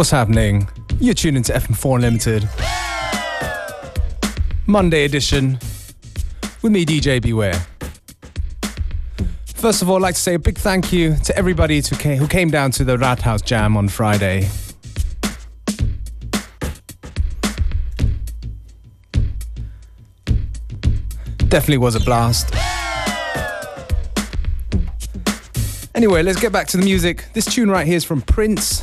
What's happening? You're tuning to FM4 Unlimited. Monday edition with me, DJ Beware. First of all, I'd like to say a big thank you to everybody who came down to the Rathaus Jam on Friday. Definitely was a blast. Anyway, let's get back to the music. This tune right here is from Prince.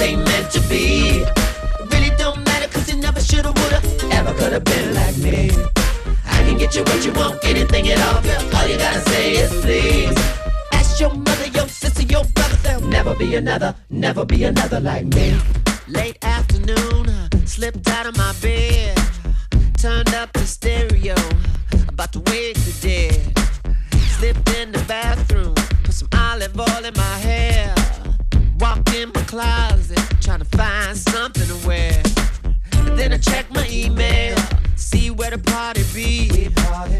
ain't meant to be. Really don't matter cause it never shoulda, woulda, ever coulda been like me. I can get you what you want, anything at all, girl. All you gotta say is please. Ask your mother, your sister, your brother. There'll never be another, never be another like me. Late afternoon, slipped out of my bed, turned up the stereo, about to wake the dead. Slipped in the bathroom, put some olive oil in my hair. Walked in my closet, something to wear. And then I check my email, see where the party be.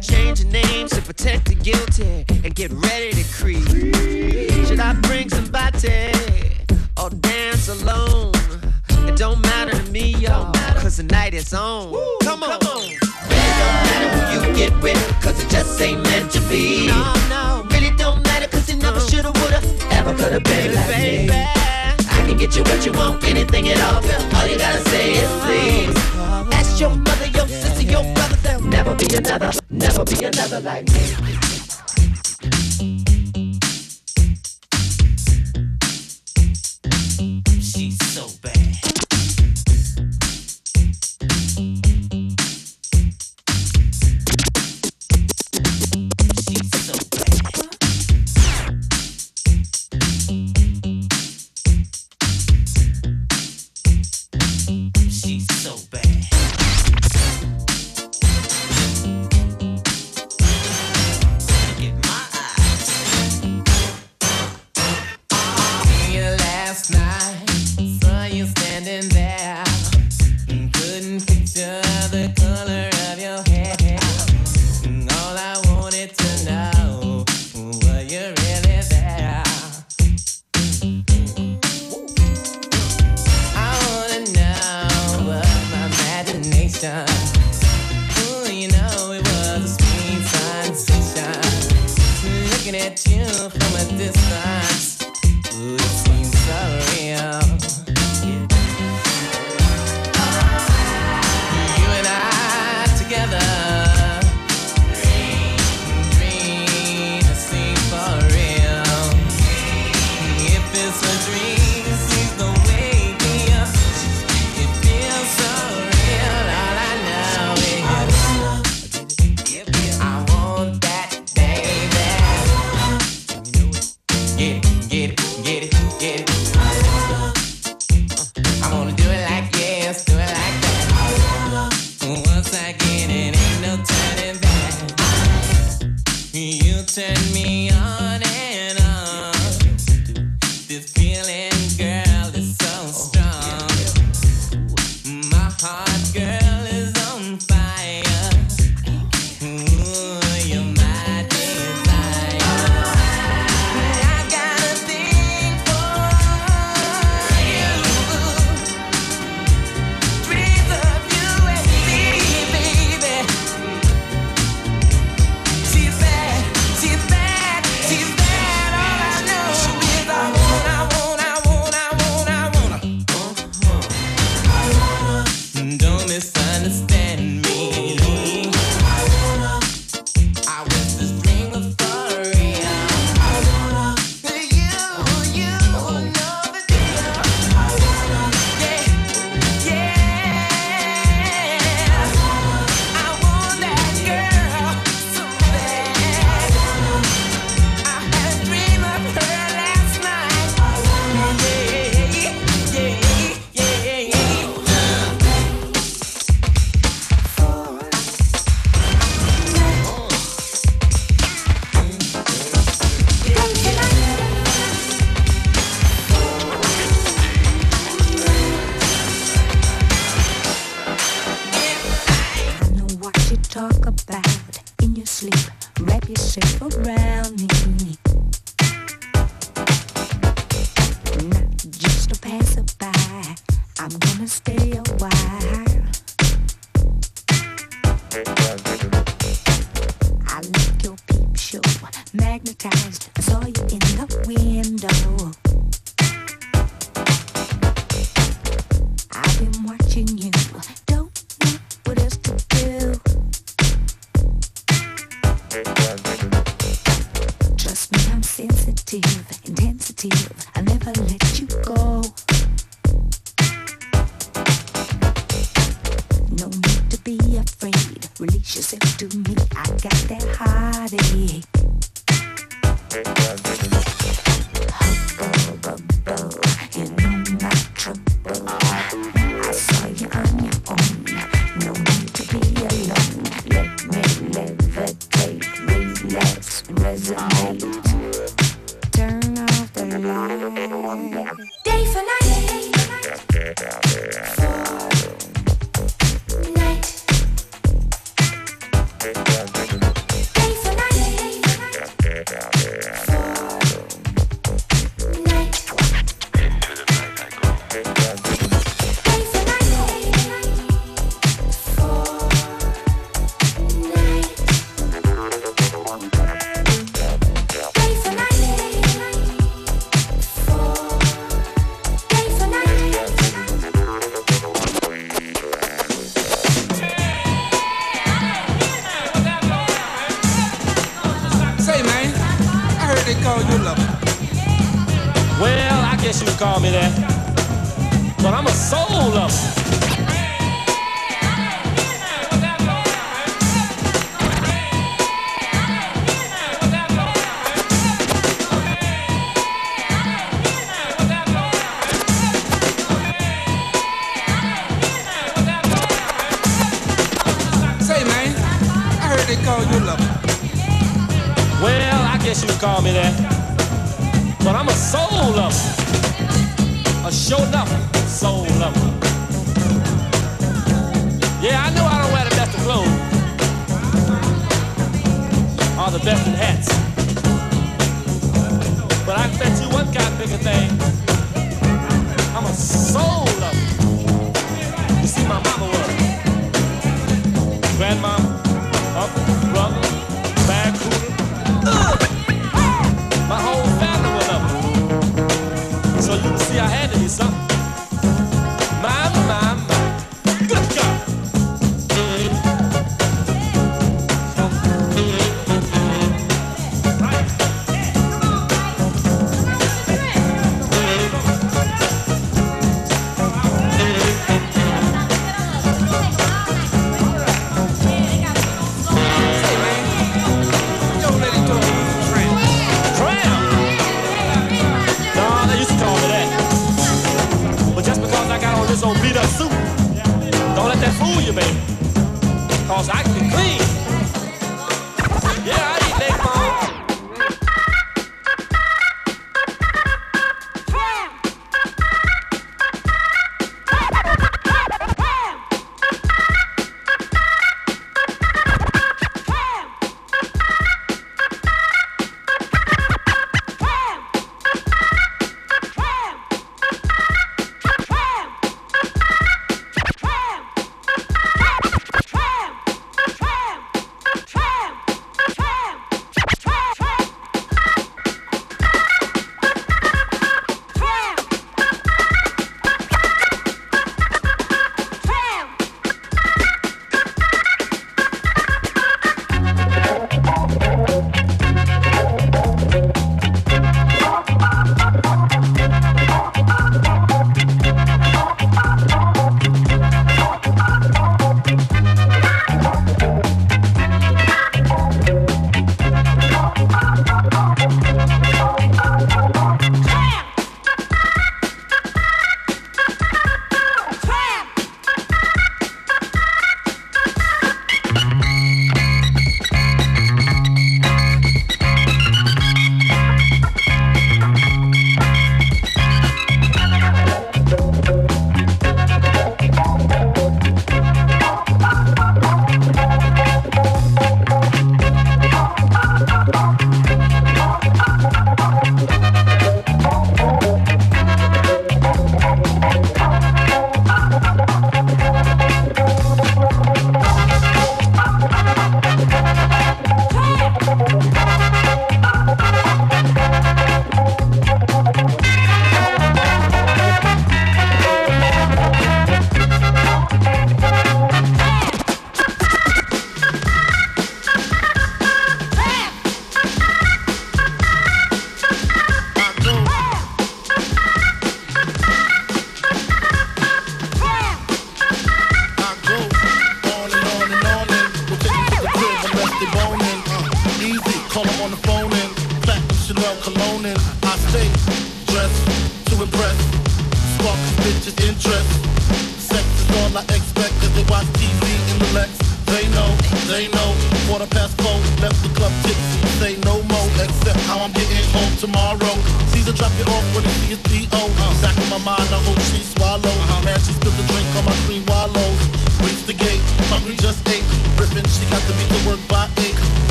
Change the names to protect the guilty and get ready to creep. Should I bring somebody or dance alone? It don't matter to me, yo, cause the night is on. Come on. Come on. Really don't matter who you get with, cause it just ain't meant to be. No, no. Really don't matter cause it never shoulda, woulda, ever coulda been like me. Can get you what you want, anything at all, girl. All you gotta say is please. Ask your mother, your sister, your brother. There'll never be another, never be another like me.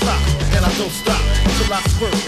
Top, and I don't stop till I squirt.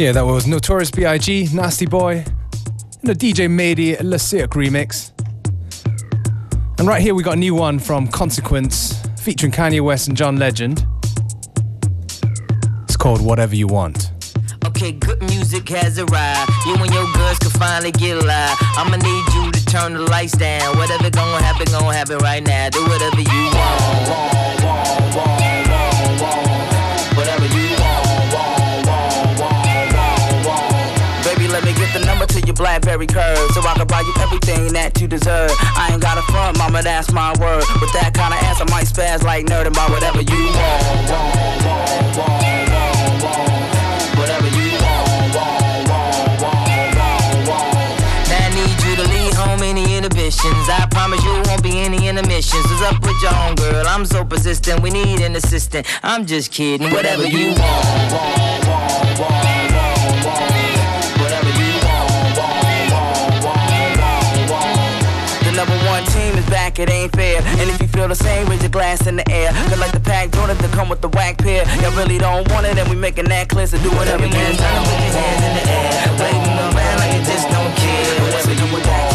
Yeah, that was Notorious B.I.G., Nasty Boy, and a DJ Mady La Cirque remix. And right here we got a new one from Consequence featuring Kanye West and John Legend. It's called Whatever You Want. Okay, good music has arrived. You and your girls can finally get live. I'ma need you to turn the lights down. Whatever gonna happen, gonna happen right now. Do whatever you want, want, want, want, Blackberry curve so I can buy you everything that you deserve. I ain't got a front, mama, that's my word. With that kind of ass, I might spaz like nerd and buy whatever you want. want, want, want, want, want. Whatever you want, want, want, want, want, want. I need you to home any inhibitions. I promise you won't be any intermissions. What's up with your own girl? I'm so persistent. We need an assistant. I'm just kidding. Whatever you want, want, want, want, it ain't fair. And if you feel the same, raise your glass in the air. Cause like the pack Jordan to come with the whack pair. Y'all really don't want it, and we making that clear. So do whatever you can. Try to put your hands in the air. Waving around like you just don't care. Whatever you want,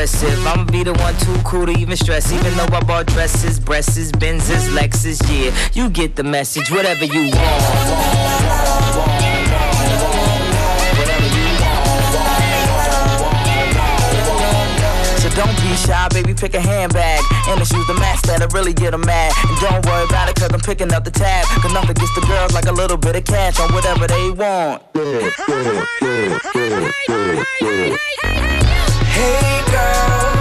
aggressive, I'ma be the one too cool to even stress. Even though I bought dresses, breasts, Benzes, Lexus, yeah, you get the message. Whatever you want. So don't be shy, baby, pick a handbag And the shoes to match that'll really get them mad And don't worry about it, cause I'm picking up the tab Cause nothing gets the girls like a little bit of cash on whatever they want Hey girl,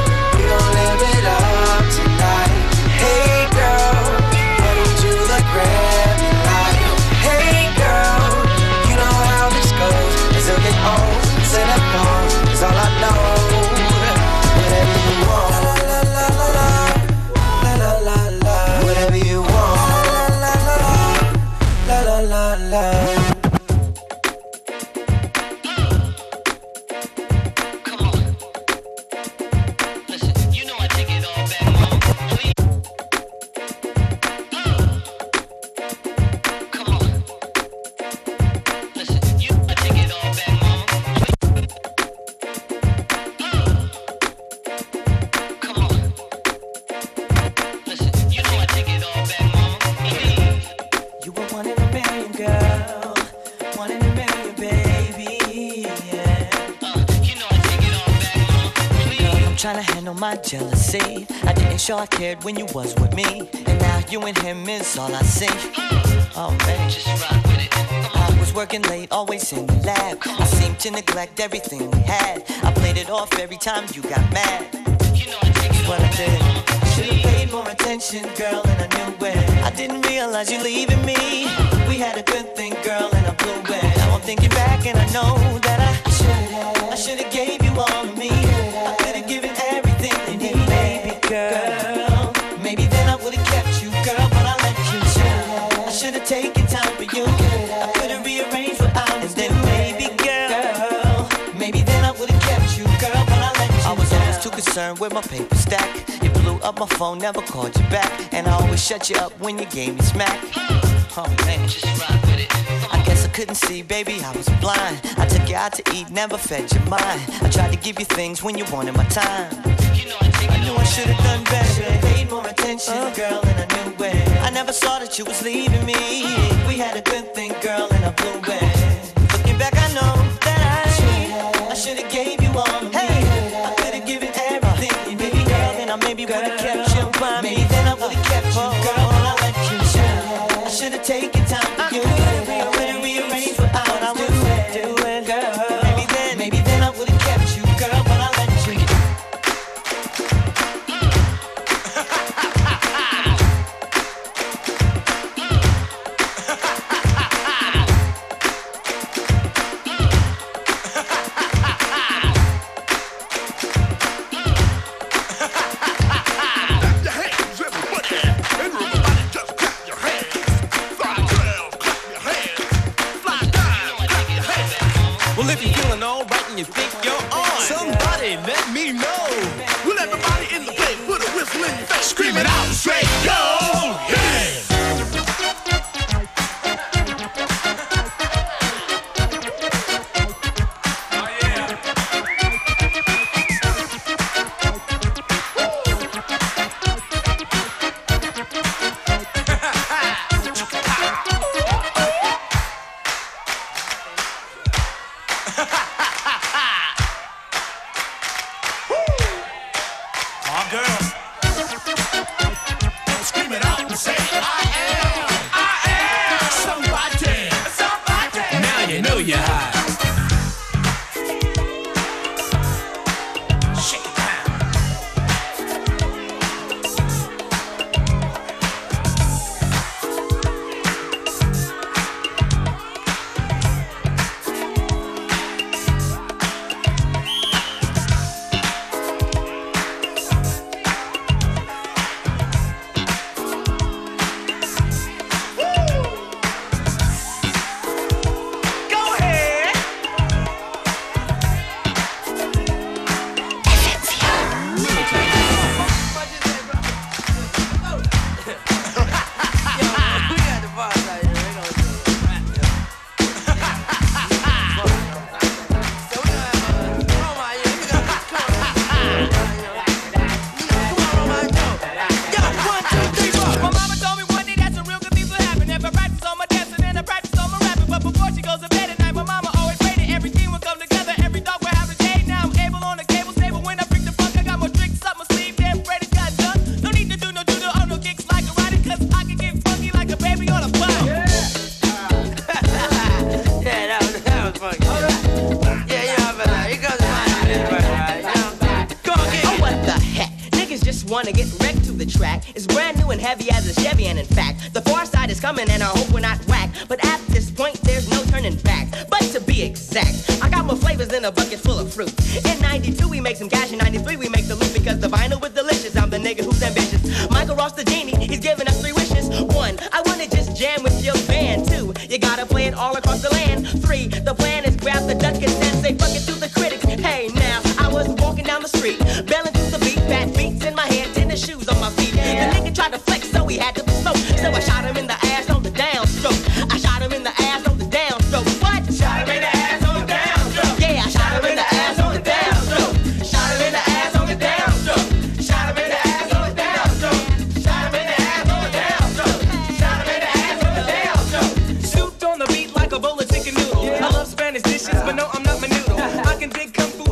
trying to handle my jealousy. I didn't show I cared when you was with me. And now you and him is all I see. Oh man, just rock with it. I was working late, always in the lab. I seemed to neglect everything we had. I played it off every time you got mad. You know I take what I did. Should've paid more attention, girl, and I knew it. I didn't realize you leaving me. We had a good thing, girl, and I blew it. Now I'm thinking back and I know that I should've. I should've gave you all of me. concerned with my paper stack. You blew up my phone, never called you back. And I always shut you up when you gave me smack. Oh man, just rock with it. I guess I couldn't see, baby, I was blind. I took you out to eat, never fed your mind. I tried to give you things when you wanted my time. You know, I, I knew I should've done better. Paid more attention, uh. girl, and I knew it. I never saw that you was leaving me. We had a good thing, girl, and I blew it. Looking back, I know that I, I should've gave maybe would have kept you by. Maybe then I would have kept you, girl. But I let you down, I should have taken.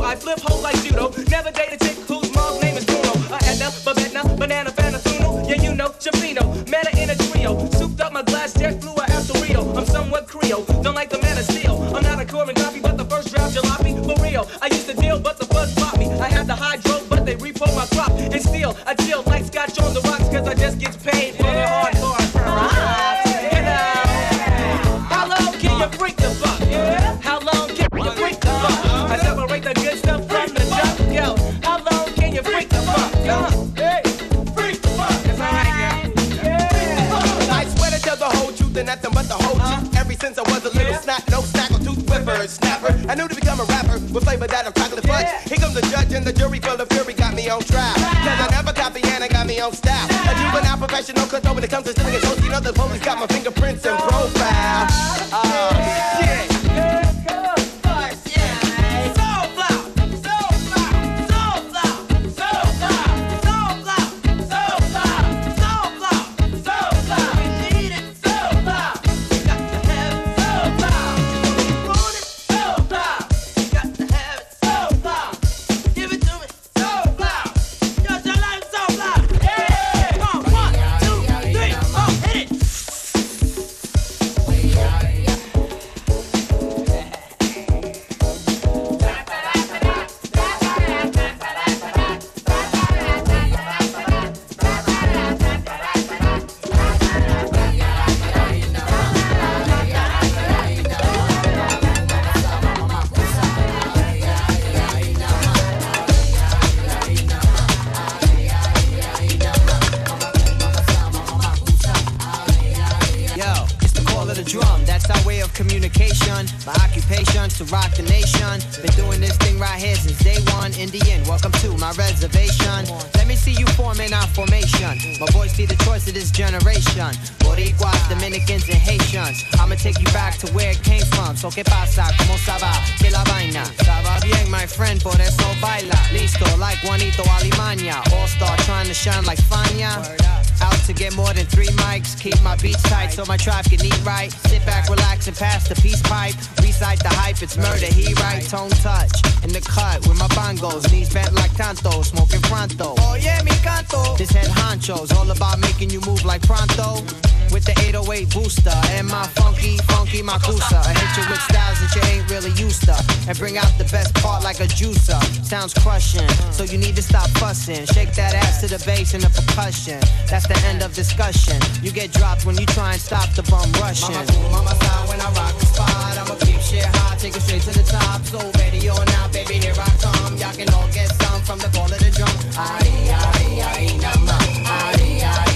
I flip hoes like judo. Never date a chick the. Been doing this thing right here since day one. Indian, welcome to my reservation. Let me see you forming our formation. My voice be the choice of this generation. Boricuas, Dominicans, and Haitians. I'ma take you back to where it came from. So que pasa, como saba, que la vaina. Saba bien, my friend, por eso baila. Listo, like Juanito Alimaña. All star trying to shine like Fania. Out to get more than three mics. Keep my beats tight so my tribe can eat right. Sit back, relax, and pass the peace pipe. Recite the hype, it's murder. He right, tone touch. In the cut with my bongos. Knees bent like tanto, smoking pronto. Oh yeah, mi canto. This head honcho's all about making you move like pronto. With the 808 booster and my funky, funky Makusa. I hit you with styles that you ain't really used to. And bring out the best part like a juicer. Sounds crushing, so you need to stop fussing. Shake that ass to the bass and the percussion. That's the end of discussion. You get dropped when you try and stop the bum rushing. Mama cool, mama style when I rock the spot. I'ma keep shit hot, take it straight to the top. So ready or not, baby, here I come. Y'all can all get some from the call of the drum. Aye, aye, aye, nama. Aye, aye,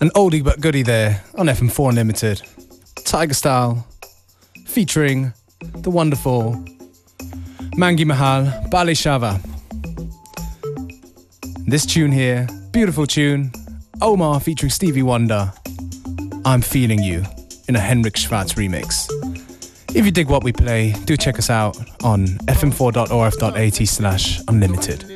An oldie but goodie there on FM4 Unlimited. Tiger Style, featuring the wonderful Mangi Mahal Bali Shava. This tune here, beautiful tune, Omar featuring Stevie Wonder. I'm Feeling You in a Henrik Schwarz remix. If you dig what we play, do check us out on fm4.orf.at slash unlimited.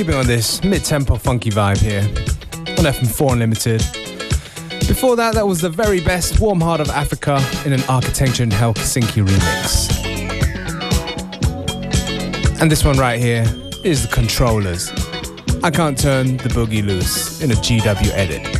We're keeping on this mid-tempo funky vibe here on FM4 Unlimited. Before that, that was the very best Warm Heart of Africa in an Architecture in Helsinki remix. And this one right here is the Controllers. I can't turn the boogie loose in a GW edit.